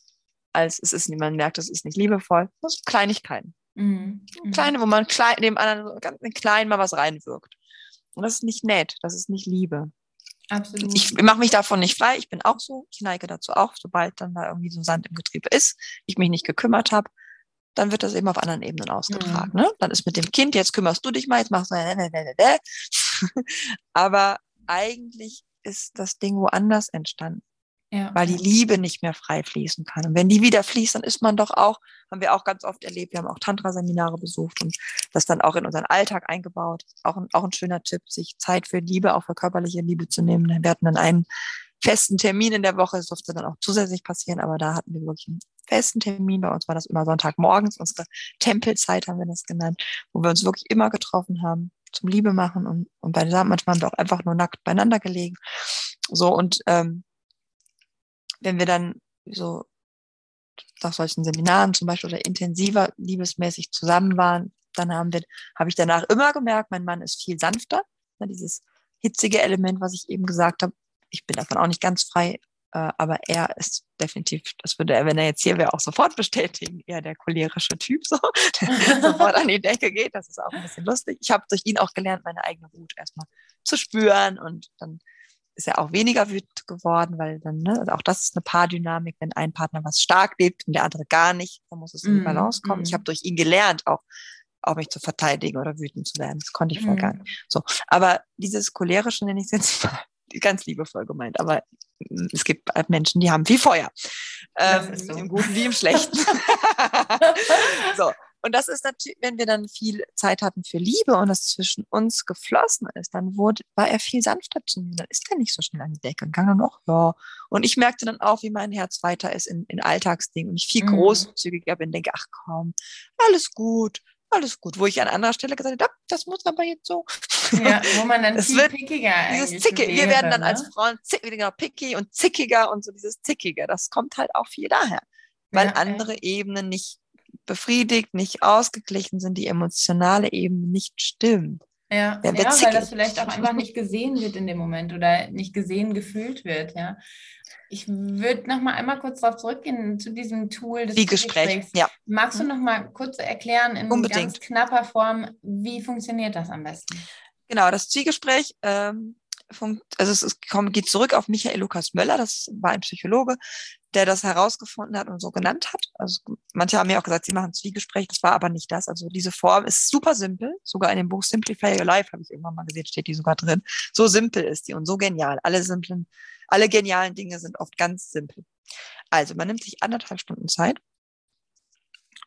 als es ist, man merkt, es ist nicht liebevoll. Das sind Kleinigkeiten. Mhm. Kleine, wo man klein, dem anderen ganz klein mal was reinwirkt. Und das ist nicht nett, das ist nicht Liebe. Absolut. Ich mache mich davon nicht frei. Ich bin auch so. Ich neige dazu auch, sobald dann da irgendwie so Sand im Getriebe ist, ich mich nicht gekümmert habe, dann wird das eben auf anderen Ebenen ausgetragen. Mhm. Ne? Dann ist mit dem Kind, jetzt kümmerst du dich mal, jetzt machst du. Aber eigentlich ist das Ding woanders entstanden. Ja. Weil die Liebe nicht mehr frei fließen kann. Und wenn die wieder fließt, dann ist man doch auch, haben wir auch ganz oft erlebt, wir haben auch Tantra-Seminare besucht und das dann auch in unseren Alltag eingebaut. Auch ein, auch ein schöner Tipp, sich Zeit für Liebe, auch für körperliche Liebe zu nehmen. Wir hatten dann einen festen Termin in der Woche, das durfte dann auch zusätzlich passieren, aber da hatten wir wirklich einen festen Termin. Bei uns war das immer Sonntagmorgens, unsere Tempelzeit haben wir das genannt, wo wir uns wirklich immer getroffen haben zum Liebe machen und, und bei manchmal haben wir auch einfach nur nackt beieinander gelegen. So und ähm, wenn wir dann so nach solchen Seminaren zum Beispiel oder intensiver liebesmäßig zusammen waren, dann haben wir, habe ich danach immer gemerkt, mein Mann ist viel sanfter. Dieses hitzige Element, was ich eben gesagt habe. Ich bin davon auch nicht ganz frei, äh, aber er ist definitiv, das würde er, wenn er jetzt hier wäre, auch sofort bestätigen, eher der cholerische Typ, so, der sofort an die Decke geht. Das ist auch ein bisschen lustig. Ich habe durch ihn auch gelernt, meine eigene Wut erstmal zu spüren und dann ist er auch weniger wütend geworden, weil dann, ne, also auch das ist eine Paardynamik, wenn ein Partner was stark lebt und der andere gar nicht, dann muss es in die mm, Balance kommen. Mm. Ich habe durch ihn gelernt, auch, auch mich zu verteidigen oder wütend zu werden. Das konnte ich vorher mm. gar nicht. So. Aber dieses cholerische nenne ich es jetzt mal ganz liebevoll gemeint, aber es gibt Menschen, die haben viel Feuer. Ähm, so. Im Guten wie im Schlechten. so. Und das ist natürlich, wenn wir dann viel Zeit hatten für Liebe und es zwischen uns geflossen ist, dann wurde, war er viel sanfter zu mir. Dann ist er nicht so schnell an die Decke und ging dann noch, ja. Und ich merkte dann auch, wie mein Herz weiter ist in, in Alltagsdingen und ich viel mhm. großzügiger bin, denke, ach komm, alles gut, alles gut. Wo ich an anderer Stelle gesagt habe, das muss aber jetzt so. Ja, wo man dann das viel wird, pickiger dieses Zicke, wäre, Wir werden dann ne? als Frauen zick, genau, picky und zickiger und so dieses Zickige. Das kommt halt auch viel daher. Weil ja, andere. Ebenen nicht befriedigt, nicht ausgeglichen sind, die emotionale Ebene nicht stimmt. Ja, ja weil das vielleicht auch einfach nicht gesehen wird in dem Moment oder nicht gesehen gefühlt wird, ja. Ich würde noch mal einmal kurz darauf zurückgehen zu diesem Tool des Gesprächs. Ja. Magst du mhm. noch mal kurz erklären in Unbedingt. ganz knapper Form, wie funktioniert das am besten? Genau, das Zwiegespräch ähm, also es ist, kommt, geht zurück auf Michael Lukas Möller, das war ein Psychologe, der das herausgefunden hat und so genannt hat. Also manche haben mir auch gesagt, sie machen Zwiegespräch, das war aber nicht das. Also diese Form ist super simpel. Sogar in dem Buch Simplify Your Life habe ich irgendwann mal gesehen, steht die sogar drin. So simpel ist die und so genial. Alle simplen, alle genialen Dinge sind oft ganz simpel. Also man nimmt sich anderthalb Stunden Zeit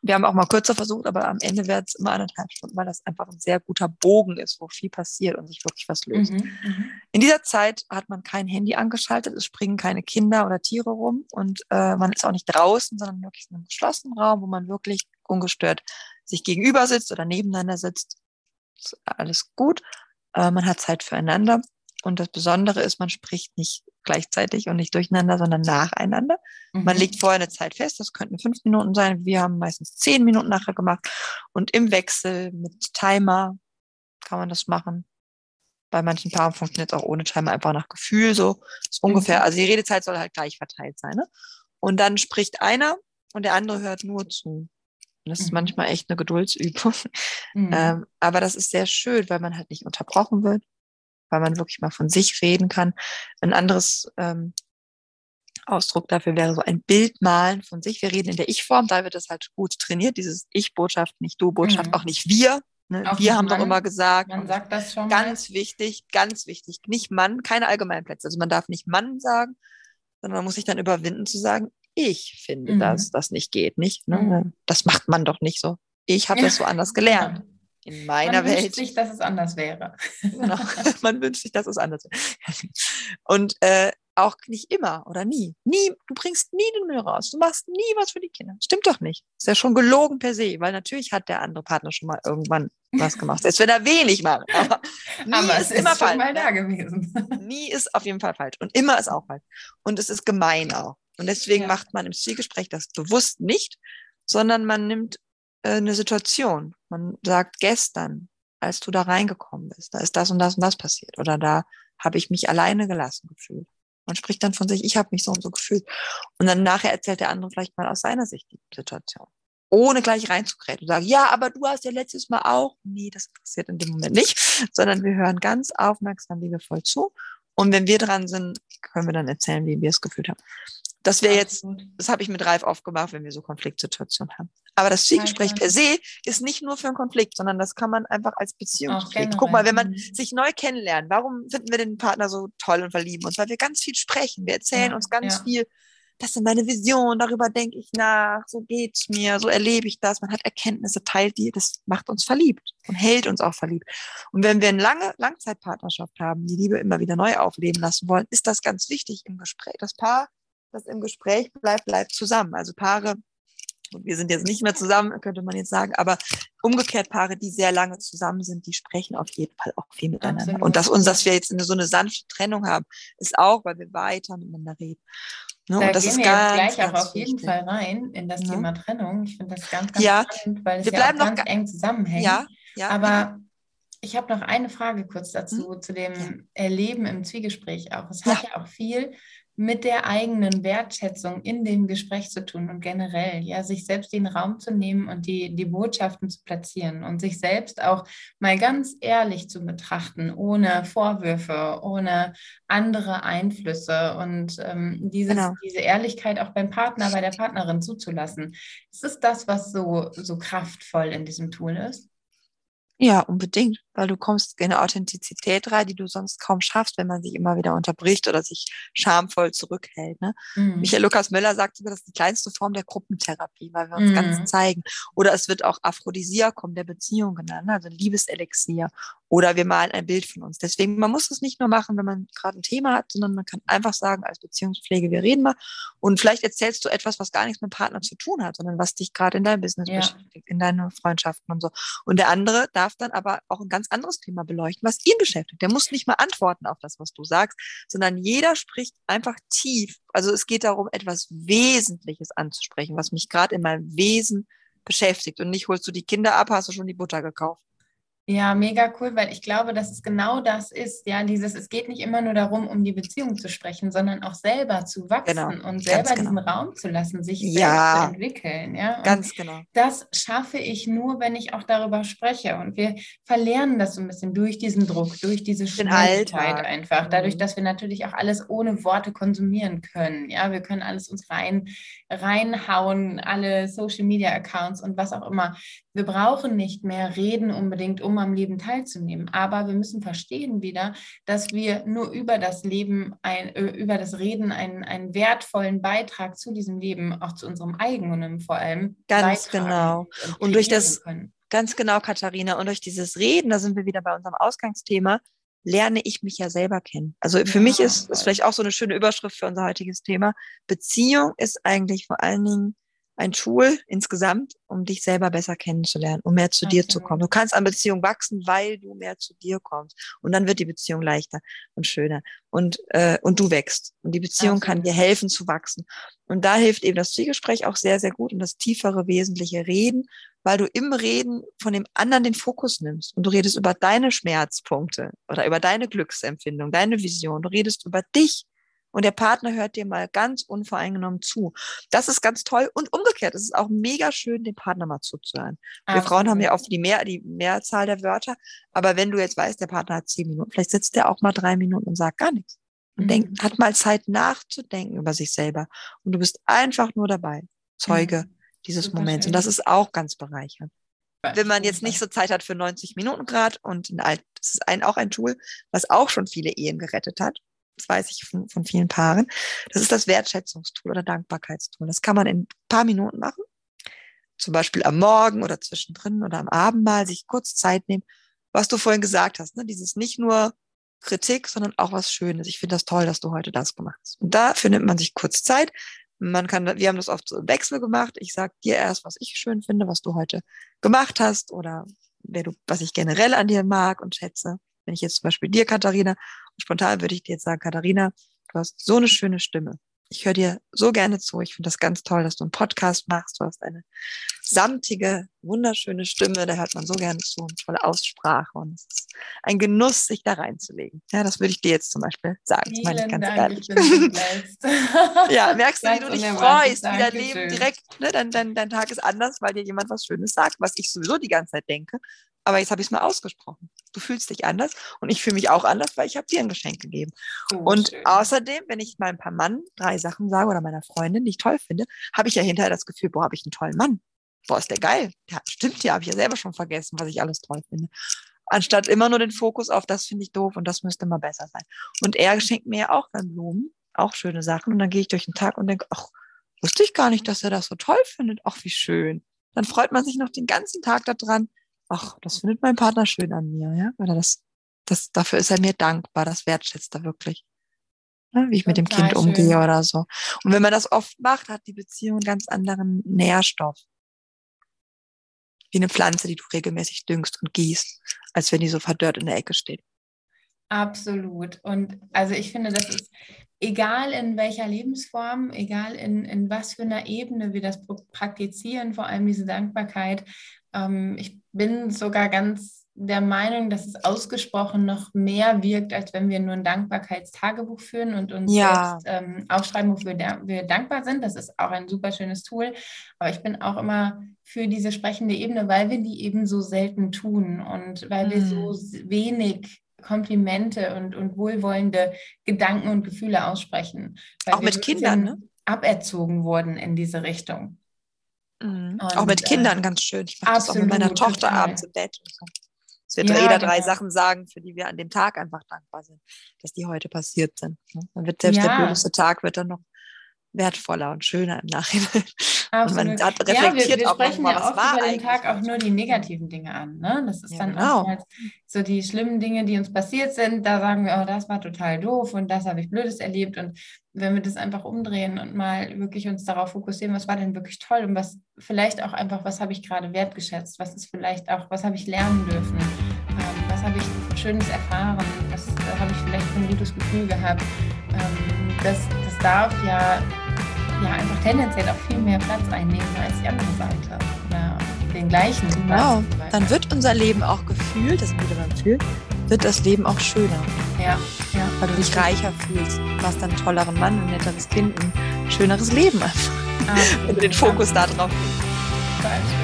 wir haben auch mal kürzer versucht, aber am Ende wird es immer anderthalb Stunden, weil das einfach ein sehr guter Bogen ist, wo viel passiert und sich wirklich was löst. Mhm, mhm. In dieser Zeit hat man kein Handy angeschaltet, es springen keine Kinder oder Tiere rum und äh, man ist auch nicht draußen, sondern wirklich in einem geschlossenen Raum, wo man wirklich ungestört sich gegenüber sitzt oder nebeneinander sitzt. Ist alles gut. Äh, man hat Zeit füreinander. Und das Besondere ist, man spricht nicht gleichzeitig und nicht durcheinander, sondern nacheinander. Mhm. Man legt vorher eine Zeit fest, das könnten fünf Minuten sein. Wir haben meistens zehn Minuten nachher gemacht. Und im Wechsel mit Timer kann man das machen. Bei manchen Paaren funktioniert es auch ohne Timer, einfach nach Gefühl so. ist ungefähr, mhm. also die Redezeit soll halt gleich verteilt sein. Ne? Und dann spricht einer und der andere hört nur zu. Und das ist mhm. manchmal echt eine Geduldsübung. Mhm. Ähm, aber das ist sehr schön, weil man halt nicht unterbrochen wird weil man wirklich mal von sich reden kann. Ein anderes ähm, Ausdruck dafür wäre so ein Bild malen von sich. Wir reden in der Ich-Form, da wird das halt gut trainiert, dieses Ich-Botschaft, nicht Du-Botschaft, mhm. auch nicht wir. Ne? Wir haben Mann, doch immer gesagt, man sagt das schon ganz mal. wichtig, ganz wichtig, nicht Mann, keine Allgemeinplätze. Also man darf nicht Mann sagen, sondern man muss sich dann überwinden zu sagen, ich finde, mhm. dass das nicht geht, nicht? Ne? Mhm. Das macht man doch nicht so. Ich habe das so anders gelernt in meiner Man Welt. Man wünscht sich, dass es anders wäre. Genau. Man wünscht sich, dass es anders wäre. Und äh, auch nicht immer oder nie. Nie, du bringst nie den Müll raus. Du machst nie was für die Kinder. Stimmt doch nicht. Ist ja schon gelogen per se, weil natürlich hat der andere Partner schon mal irgendwann was gemacht. Selbst wenn er wenig macht. Aber, nie aber ist, ist immer falsch. Mal da gewesen. Nie ist auf jeden Fall falsch. Und immer ist auch falsch. Und es ist gemein auch. Und deswegen ja. macht man im Zielgespräch das bewusst nicht, sondern man nimmt eine Situation. Man sagt gestern, als du da reingekommen bist, da ist das und das und das passiert. Oder da habe ich mich alleine gelassen gefühlt. Man spricht dann von sich, ich habe mich so und so gefühlt. Und dann nachher erzählt der andere vielleicht mal aus seiner Sicht die Situation. ohne gleich reinzukräten und sagen, ja, aber du hast ja letztes Mal auch. Nee, das interessiert in dem Moment nicht, sondern wir hören ganz aufmerksam, liebevoll zu. Und wenn wir dran sind, können wir dann erzählen, wie wir es gefühlt haben. Das wäre jetzt, das habe ich mit Ralf aufgemacht, wenn wir so Konfliktsituationen haben. Aber das Zwiegespräch per se ist nicht nur für einen Konflikt, sondern das kann man einfach als Beziehungskonflikt. Guck mal, wenn man mhm. sich neu kennenlernt, warum finden wir den Partner so toll und verlieben uns? Weil wir ganz viel sprechen. Wir erzählen ja, uns ganz ja. viel. Das sind meine Visionen, darüber denke ich nach, so geht's mir, so erlebe ich das. Man hat Erkenntnisse, teilt die, das macht uns verliebt und hält uns auch verliebt. Und wenn wir eine lange Langzeitpartnerschaft haben, die Liebe immer wieder neu aufleben lassen wollen, ist das ganz wichtig im Gespräch. Das Paar das im Gespräch bleibt, bleibt zusammen. Also Paare, wir sind jetzt nicht mehr zusammen, könnte man jetzt sagen, aber umgekehrt Paare, die sehr lange zusammen sind, die sprechen auf jeden Fall auch viel miteinander. Absolut. Und dass uns, dass wir jetzt eine, so eine sanfte Trennung haben, ist auch, weil wir weiter miteinander reden. Ne? Da und das gehen ist wir ganz, jetzt gleich auch auf jeden wichtig. Fall rein in das ja. Thema Trennung. Ich finde das ganz, ganz ja. spannend, weil es wir ja auch ganz eng zusammenhängt. Ja, ja, Aber ich habe noch eine Frage kurz dazu, hm? zu dem Erleben im Zwiegespräch auch. Es hat ja auch viel mit der eigenen Wertschätzung in dem Gespräch zu tun und generell, ja, sich selbst den Raum zu nehmen und die, die Botschaften zu platzieren und sich selbst auch mal ganz ehrlich zu betrachten, ohne Vorwürfe, ohne andere Einflüsse und ähm, dieses, genau. diese Ehrlichkeit auch beim Partner, bei der Partnerin zuzulassen. Ist es das, was so, so kraftvoll in diesem Tool ist? Ja, unbedingt, weil du kommst in eine Authentizität rein, die du sonst kaum schaffst, wenn man sich immer wieder unterbricht oder sich schamvoll zurückhält. Ne? Mhm. Michael Lukas Möller sagt sogar, das ist die kleinste Form der Gruppentherapie, weil wir uns mhm. ganz zeigen. Oder es wird auch Aphrodisiakum der Beziehung genannt, also Liebeselixier. Oder wir malen ein Bild von uns. Deswegen, man muss es nicht nur machen, wenn man gerade ein Thema hat, sondern man kann einfach sagen, als Beziehungspflege, wir reden mal. Und vielleicht erzählst du etwas, was gar nichts mit dem Partner zu tun hat, sondern was dich gerade in deinem Business ja. beschäftigt, in deinen Freundschaften und so. Und der andere darf dann aber auch ein ganz anderes Thema beleuchten, was ihn beschäftigt. Der muss nicht mal antworten auf das, was du sagst, sondern jeder spricht einfach tief. Also es geht darum, etwas Wesentliches anzusprechen, was mich gerade in meinem Wesen beschäftigt. Und nicht holst du die Kinder ab, hast du schon die Butter gekauft. Ja, mega cool, weil ich glaube, dass es genau das ist. Ja, dieses, es geht nicht immer nur darum, um die Beziehung zu sprechen, sondern auch selber zu wachsen genau, und selber genau. diesen Raum zu lassen, sich ja, selbst zu entwickeln. Ja, und ganz genau. Das schaffe ich nur, wenn ich auch darüber spreche. Und wir verlernen das so ein bisschen durch diesen Druck, durch diese Schnelligkeit einfach. Dadurch, mhm. dass wir natürlich auch alles ohne Worte konsumieren können. Ja, wir können alles uns rein, reinhauen, alle Social Media Accounts und was auch immer. Wir brauchen nicht mehr reden unbedingt, um am Leben teilzunehmen. Aber wir müssen verstehen wieder, dass wir nur über das Leben, ein, äh, über das Reden einen, einen wertvollen Beitrag zu diesem Leben, auch zu unserem eigenen vor allem. Ganz genau. Und, und durch das, können. ganz genau, Katharina, und durch dieses Reden, da sind wir wieder bei unserem Ausgangsthema, lerne ich mich ja selber kennen. Also für ja, mich ist das vielleicht auch so eine schöne Überschrift für unser heutiges Thema. Beziehung ist eigentlich vor allen Dingen ein Tool insgesamt, um dich selber besser kennenzulernen, um mehr zu okay. dir zu kommen. Du kannst an Beziehung wachsen, weil du mehr zu dir kommst. Und dann wird die Beziehung leichter und schöner. Und, äh, und du wächst. Und die Beziehung okay. kann dir helfen zu wachsen. Und da hilft eben das Zielgespräch auch sehr, sehr gut und das tiefere, wesentliche Reden, weil du im Reden von dem anderen den Fokus nimmst. Und du redest über deine Schmerzpunkte oder über deine Glücksempfindung, deine Vision. Du redest über dich und der Partner hört dir mal ganz unvoreingenommen zu. Das ist ganz toll und umgekehrt. Es ist auch mega schön, dem Partner mal zuzuhören. Wir Frauen haben ja oft die, Mehr, die Mehrzahl der Wörter, aber wenn du jetzt weißt, der Partner hat zehn Minuten, vielleicht sitzt der auch mal drei Minuten und sagt gar nichts. Und mhm. denkt, hat mal Zeit nachzudenken über sich selber. Und du bist einfach nur dabei, Zeuge mhm. dieses Super Moments. Schön. Und das ist auch ganz bereichernd wenn man jetzt nicht so Zeit hat für 90 Minuten Grad und ein, das ist ein, auch ein Tool, was auch schon viele Ehen gerettet hat das weiß ich von, von vielen Paaren. Das ist das Wertschätzungstool oder Dankbarkeitstool. Das kann man in ein paar Minuten machen. Zum Beispiel am Morgen oder zwischendrin oder am Abend mal sich kurz Zeit nehmen. Was du vorhin gesagt hast, ne? dieses nicht nur Kritik, sondern auch was Schönes. Ich finde das toll, dass du heute das gemacht hast. Und dafür nimmt man sich kurz Zeit. Man kann, wir haben das oft so im Wechsel gemacht. Ich sage dir erst, was ich schön finde, was du heute gemacht hast oder wer du, was ich generell an dir mag und schätze. Wenn ich jetzt zum Beispiel dir, Katharina, spontan würde ich dir jetzt sagen, Katharina, du hast so eine schöne Stimme. Ich höre dir so gerne zu. Ich finde das ganz toll, dass du einen Podcast machst. Du hast eine samtige, wunderschöne Stimme. Da hört man so gerne zu und tolle Aussprache. Und es ist ein Genuss, sich da reinzulegen. Ja, das würde ich dir jetzt zum Beispiel sagen. Das meine ich ganz Dank, ehrlich. ja, merkst du, wie du dich freust, wie dein Leben direkt, ne, dein, dein, dein Tag ist anders, weil dir jemand was Schönes sagt, was ich sowieso die ganze Zeit denke. Aber jetzt habe ich es mal ausgesprochen. Du fühlst dich anders und ich fühle mich auch anders, weil ich habe dir ein Geschenk gegeben. Oh, Und schön. außerdem, wenn ich meinem paar Mann drei Sachen sage oder meiner Freundin, die ich toll finde, habe ich ja hinterher das Gefühl, boah, habe ich einen tollen Mann. Boah, ist der geil. Ja, stimmt ja, habe ich ja selber schon vergessen, was ich alles toll finde. Anstatt immer nur den Fokus auf, das finde ich doof und das müsste mal besser sein. Und er schenkt mir ja auch dann Blumen, auch schöne Sachen. Und dann gehe ich durch den Tag und denke, ach, wusste ich gar nicht, dass er das so toll findet. Ach, wie schön. Dann freut man sich noch den ganzen Tag daran. Ach, das findet mein Partner schön an mir, ja, weil er das, das, dafür ist er mir dankbar, das wertschätzt er wirklich. Ja, wie ich mit dem Kind umgehe schön. oder so. Und wenn man das oft macht, hat die Beziehung einen ganz anderen Nährstoff. Wie eine Pflanze, die du regelmäßig düngst und gießt, als wenn die so verdörrt in der Ecke steht. Absolut. Und also ich finde, das ist egal in welcher Lebensform, egal in, in was für einer Ebene wir das praktizieren, vor allem diese Dankbarkeit. Ähm, ich bin sogar ganz der Meinung, dass es ausgesprochen noch mehr wirkt, als wenn wir nur ein Dankbarkeitstagebuch führen und uns Ja. selbst ähm, aufschreiben, wofür wir dankbar sind. Das ist auch ein super schönes Tool. Aber ich bin auch immer für diese sprechende Ebene, weil wir die eben so selten tun und weil wir so Mm. wenig Komplimente und, und wohlwollende Gedanken und Gefühle aussprechen. Weil Auch wir mit Kindern, ne? aberzogen wurden in diese Richtung. Mhm. Auch mit äh, Kindern ganz schön. Ich mache das auch mit meiner Tochter total. abends im Bett. Und so. Dass wir Ja, jeder drei genau. Sachen sagen, für die wir an dem Tag einfach dankbar sind, dass die heute passiert sind. ne? Dann wird selbst der Ja. blödeste Tag wird dann noch wertvoller und schöner im Nachhinein. Und man Absolut. hat, Ja, wir, reflektiert wir sprechen nochmal, ja oft war über den. Tag auch nur die negativen Dinge an. Ne? Das ist Ja, dann genau. so die schlimmen Dinge, die uns passiert sind. Da sagen wir, oh, das war total doof und das habe ich Blödes erlebt. Und wenn wir das einfach umdrehen und mal wirklich uns darauf fokussieren, was war denn wirklich toll und was vielleicht auch einfach, was habe ich gerade wertgeschätzt, was ist vielleicht auch, was habe ich lernen dürfen, ähm, was habe ich Schönes erfahren, was äh, habe ich vielleicht ein gutes Gefühl gehabt. Ähm, das, das darf ja ja einfach tendenziell auch viel mehr Platz einnehmen als die andere Seite. Oder den gleichen Genau. Dann wird unser Leben auch gefühlt, das wieder beim Fühlen, wird das Leben auch schöner, ja, ja. weil du dich reicher fühlst. Du hast dann einen tolleren Mann, ein netteres Kind, ein schöneres Leben einfach. Wenn du den Fokus da drauf legst.